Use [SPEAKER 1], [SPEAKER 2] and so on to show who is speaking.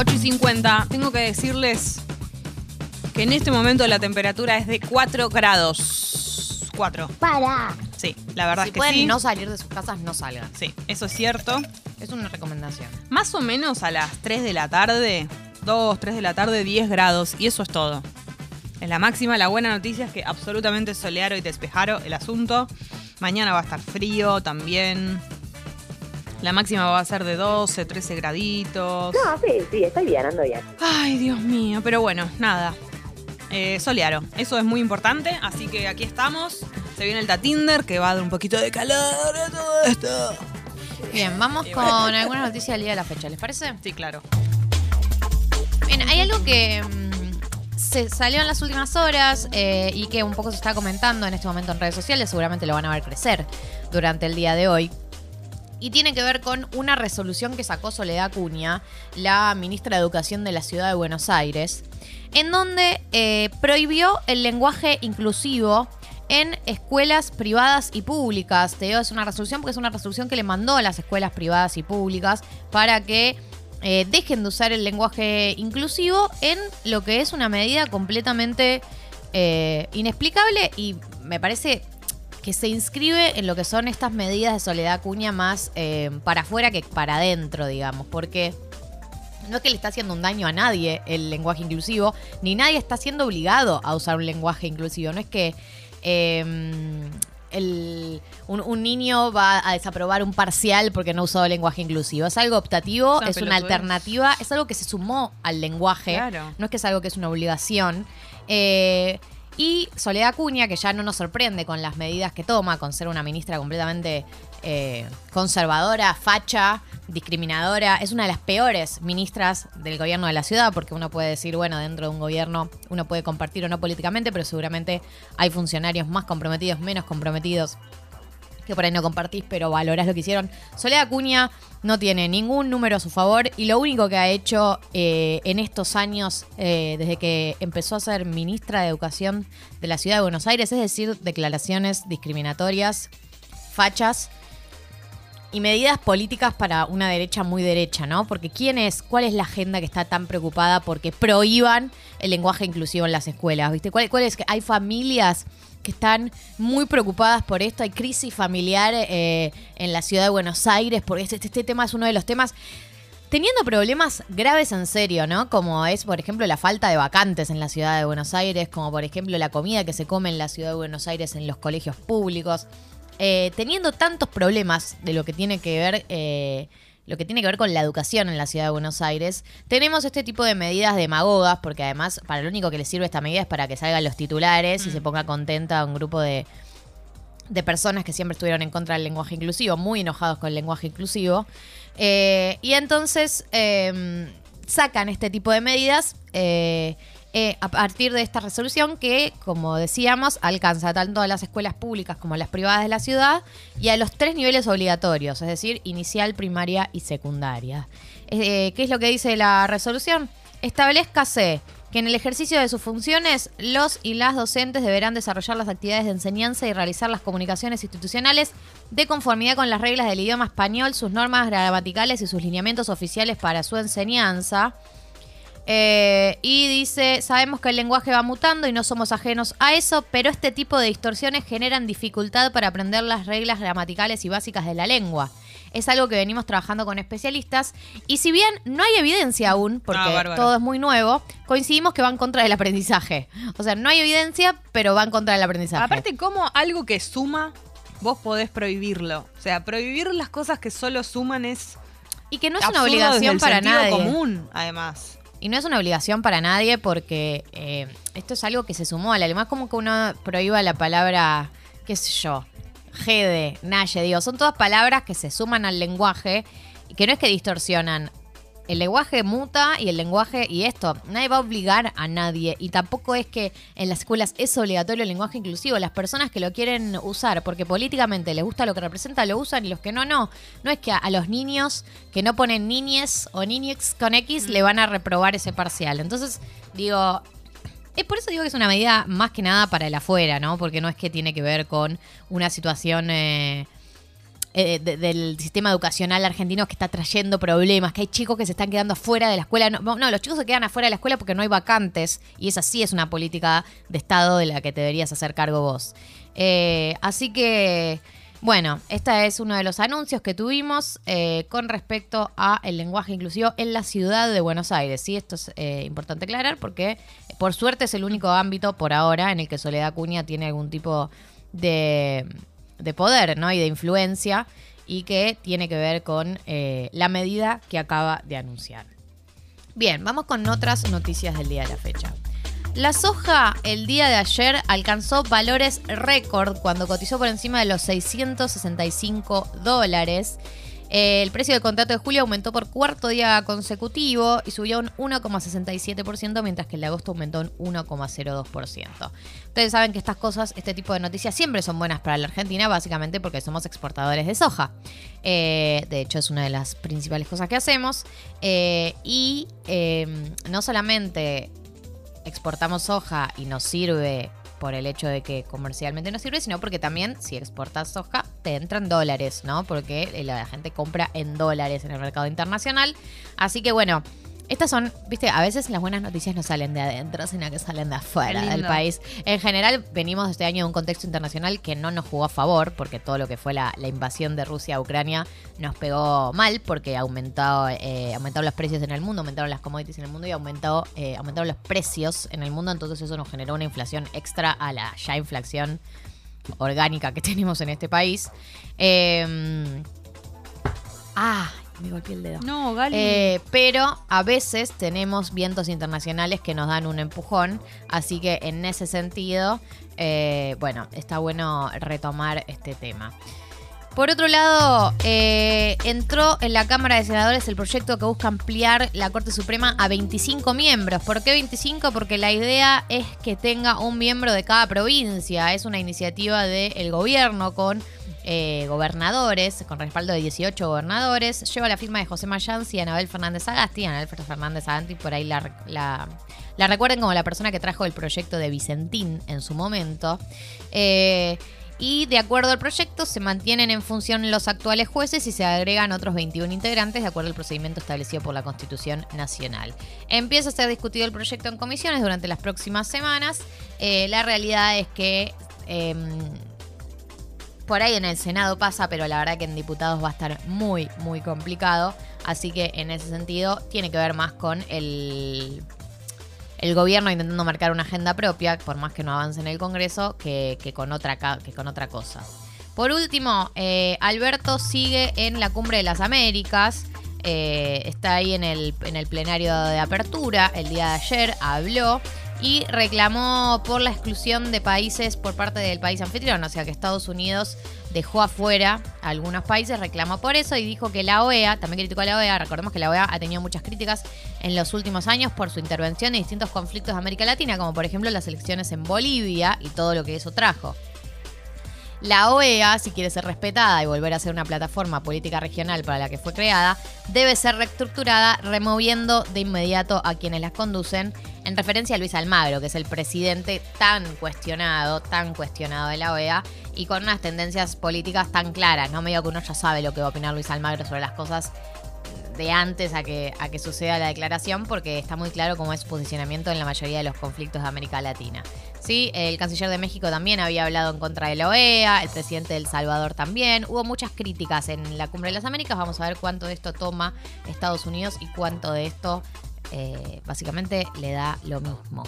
[SPEAKER 1] 8 y 50. Tengo que decirles que en este momento la temperatura es de 4 grados. 4.
[SPEAKER 2] Para.
[SPEAKER 1] Sí, la verdad
[SPEAKER 3] Si
[SPEAKER 1] es que
[SPEAKER 3] pueden
[SPEAKER 1] sí.
[SPEAKER 3] no salir de sus casas, no salgan.
[SPEAKER 1] Sí, eso es cierto.
[SPEAKER 3] Es una recomendación.
[SPEAKER 1] Más o menos a las 3 de la tarde, 2, 3 de la tarde, 10 grados. Y eso es todo. En la máxima, la buena noticia es que absolutamente solearo y despejaro el asunto. Mañana va a estar frío también. La máxima va a ser de 12, 13 graditos.
[SPEAKER 2] No, sí, sí, estoy bien, ando bien.
[SPEAKER 1] Ay, Dios mío, pero bueno, nada. Eh, solearo, eso es muy importante, así que aquí estamos. Se viene el Tatinder que va a dar un poquito de calor a todo esto.
[SPEAKER 3] Bien, vamos
[SPEAKER 1] Y
[SPEAKER 3] con
[SPEAKER 1] bueno.
[SPEAKER 3] algunas noticias del día de la fecha, ¿les parece?
[SPEAKER 1] Sí, claro.
[SPEAKER 3] Bien, hay algo que mm, se salió en las últimas horas eh, y que un poco se está comentando en este momento en redes sociales, seguramente lo van a ver crecer durante el día de hoy. Y tiene que ver con una resolución que sacó Soledad Acuña, la ministra de Educación de la Ciudad de Buenos Aires, en donde eh, prohibió el lenguaje inclusivo en escuelas privadas y públicas. Te digo, es una resolución porque es una resolución que le mandó a las escuelas privadas y públicas para que eh, dejen de usar el lenguaje inclusivo en lo que es una medida completamente eh, inexplicable y me parece que se inscribe en lo que son estas medidas de soledad Acuña más eh, para afuera que para adentro, digamos, porque no es que le está haciendo un daño a nadie el lenguaje inclusivo, ni nadie está siendo obligado a usar un lenguaje inclusivo. No es que eh, el- un, un niño va a desaprobar un parcial porque no usó lenguaje inclusivo. Es algo optativo,
[SPEAKER 1] Es una
[SPEAKER 3] es una alternativa, es algo que se sumó al lenguaje.
[SPEAKER 1] Claro.
[SPEAKER 3] No es que es algo que es una obligación. Eh, y Soledad Acuña, que ya no nos sorprende con las medidas que toma, con ser una ministra completamente eh, conservadora, facha, discriminadora, es una de las peores ministras del gobierno de la ciudad, porque uno puede decir, bueno, dentro de un gobierno uno puede compartir o no políticamente, pero seguramente hay funcionarios más comprometidos, menos comprometidos que por ahí no compartís, pero valorás lo que hicieron. Soledad Acuña no tiene ningún número a su favor y lo único que ha hecho eh, en estos años, eh, desde que empezó a ser ministra de Educación de la Ciudad de Buenos Aires, es decir, declaraciones discriminatorias, fachas y medidas políticas para una derecha muy derecha, ¿no? Porque ¿quién es, cuál es la agenda que está tan preocupada porque prohíban el lenguaje inclusivo en las escuelas? ¿Viste? ¿Cuál, cuál es? Hay familias están muy preocupadas por esto, hay crisis familiar eh, en la ciudad de Buenos Aires, porque este, este tema es uno de los temas teniendo problemas graves en serio, ¿no? Como es, por ejemplo, la falta de vacantes en la ciudad de Buenos Aires, como por ejemplo la comida que se come en la ciudad de Buenos Aires en los colegios públicos. Eh, teniendo tantos problemas de lo que tiene que ver. eh, lo que tiene que ver con la educación en la ciudad de Buenos Aires, tenemos este tipo de medidas demagogas, porque además para lo único que le sirve esta medida es para que salgan los titulares y se ponga contenta un grupo de, de personas que siempre estuvieron en contra del lenguaje inclusivo, muy enojados con el lenguaje inclusivo. Eh, y entonces eh, sacan este tipo de medidas eh, eh, a partir de esta resolución que, como decíamos, alcanza tanto a las escuelas públicas como a las privadas de la ciudad y a los tres niveles obligatorios, es decir, inicial, primaria y secundaria. Eh, ¿Qué es lo que dice la resolución? Establezcase que en el ejercicio de sus funciones los y las docentes deberán desarrollar las actividades de enseñanza y realizar las comunicaciones institucionales de conformidad con las reglas del idioma español, sus normas gramaticales y sus lineamientos oficiales para su enseñanza. Eh, y dice, sabemos que el lenguaje va mutando y no somos ajenos a eso, pero este tipo de distorsiones generan dificultad para aprender las reglas gramaticales y básicas de la lengua. Es algo que venimos trabajando con especialistas y si bien no hay evidencia aún, porque
[SPEAKER 1] Ah,
[SPEAKER 3] todo es muy nuevo, coincidimos que va en contra del aprendizaje. O sea, no hay evidencia, pero va en contra del aprendizaje.
[SPEAKER 1] Aparte, como algo que suma, vos podés prohibirlo. O sea, prohibir las cosas que solo suman es.
[SPEAKER 3] y que no es una obligación para nadie.
[SPEAKER 1] común, además.
[SPEAKER 3] Y no es una obligación para nadie porque eh, esto es algo que se sumó al alemán. como que uno prohíba la palabra, qué sé yo, jede, naye, digo, son todas palabras que se suman al lenguaje y que no es que distorsionan. El lenguaje muta y el lenguaje, y esto, nadie va a obligar a nadie. Y tampoco es que en las escuelas es obligatorio el lenguaje inclusivo. Las personas que lo quieren usar porque políticamente les gusta lo que representa, lo usan y los que no, no. No es que a, los niños que no ponen niñes o niñex con X le van a reprobar ese parcial. Entonces, digo, es por eso digo que es una medida más que nada para el afuera, ¿no? Porque no es que tiene que ver con una situación eh, eh, de- del sistema educacional argentino que está trayendo problemas, que hay chicos que se están quedando afuera de la escuela. No, los chicos se quedan afuera de la escuela porque no hay vacantes y esa sí es una política de Estado de la que deberías hacer cargo vos. Eh, así que, bueno, este es uno de los anuncios que tuvimos eh, con respecto a el lenguaje inclusivo en la ciudad de Buenos Aires. Sí, esto es importante aclarar porque por suerte es el único ámbito por ahora en el que Soledad Cuña tiene algún tipo de, de poder ¿no? y de influencia y que tiene que ver con eh, la medida que acaba de anunciar. Bien, vamos con otras noticias del día de la fecha. La soja el día de ayer alcanzó valores récord cuando cotizó por encima de los 665 dólares. Eh, El precio del contrato de julio aumentó por cuarto día consecutivo y subió un 1,67%, mientras que el de agosto aumentó un 1,02%. Ustedes saben que estas cosas, este tipo de noticias siempre son buenas para la Argentina, básicamente porque somos exportadores de soja. Eh, de hecho, es una de las principales cosas que hacemos. Eh, y eh, no solamente exportamos soja y nos sirve por el hecho de que comercialmente nos sirve, sino porque también si exportas soja te entran dólares, ¿no? Porque la gente compra en dólares en el mercado internacional. Así que bueno, estas son, viste, a veces las buenas noticias no salen de adentro, sino que salen de afuera del país. En general, venimos este año de un contexto internacional que no nos jugó a favor, porque todo lo que fue la, la invasión de Rusia a Ucrania nos pegó mal, porque aumentó, eh, aumentaron los precios en el mundo, aumentaron las commodities en el mundo y aumentó, eh, aumentaron los precios en el mundo. Entonces, eso nos generó una inflación extra a la ya inflación orgánica que tenemos en este país. Eh, ah, me golpeé el dedo.
[SPEAKER 1] No, Gali.
[SPEAKER 3] Eh, pero a veces tenemos vientos internacionales que nos dan un empujón, así que en ese sentido, eh, bueno, está bueno retomar este tema. Por otro lado, eh, entró en la Cámara de Senadores el proyecto que busca ampliar la Corte Suprema a 25 miembros. ¿Por qué 25? Porque la idea es que tenga un miembro de cada provincia. Es una iniciativa del gobierno con eh, gobernadores, con respaldo de 18 gobernadores. Lleva la firma de José Mayans y Anabel Fernández Agasti. Anabel Fernández Agasti, por ahí la, la- recuerden como la persona que trajo el proyecto de Vicentín en su momento. Eh, y de acuerdo al proyecto se mantienen en función los actuales jueces y se agregan otros 21 integrantes de acuerdo al procedimiento establecido por la Constitución Nacional. Empieza a ser discutido el proyecto en comisiones durante las próximas semanas. Eh, la realidad es que em, por ahí en el Senado pasa, pero la verdad que en diputados va a estar muy, muy complicado. Así que en ese sentido tiene que ver más con el, el gobierno intentando marcar una agenda propia, por más que no avance en el Congreso, que, con, otra, que con otra cosa. Por último, eh, Alberto sigue en la Cumbre de las Américas. eh, está ahí en el, en el plenario de apertura el día de ayer, habló y reclamó por la exclusión de países por parte del país anfitrión, o sea que Estados Unidos dejó afuera a algunos países, reclamó por eso y dijo que la OEA, también criticó a la OEA, recordemos que la OEA ha tenido muchas críticas en los últimos años por su intervención en distintos conflictos de América Latina, como por ejemplo las elecciones en Bolivia y todo lo que eso trajo. La OEA, si quiere ser respetada y volver a ser una plataforma política regional para la que fue creada, debe ser reestructurada removiendo de inmediato a quienes las conducen, en referencia a Luis Almagro, que es el presidente tan cuestionado, tan cuestionado de la OEA, y con unas tendencias políticas tan claras, ¿no? Medio que uno ya sabe lo que va a opinar Luis Almagro sobre las cosas de antes a que, a que suceda la declaración, porque está muy claro cómo es su posicionamiento en la mayoría de los conflictos de América Latina. Sí, el canciller de México también había hablado en contra de la OEA, el presidente de El Salvador también. Hubo muchas críticas en la Cumbre de las Américas. Vamos a ver cuánto de esto toma Estados Unidos y cuánto de esto eh, básicamente le da lo mismo.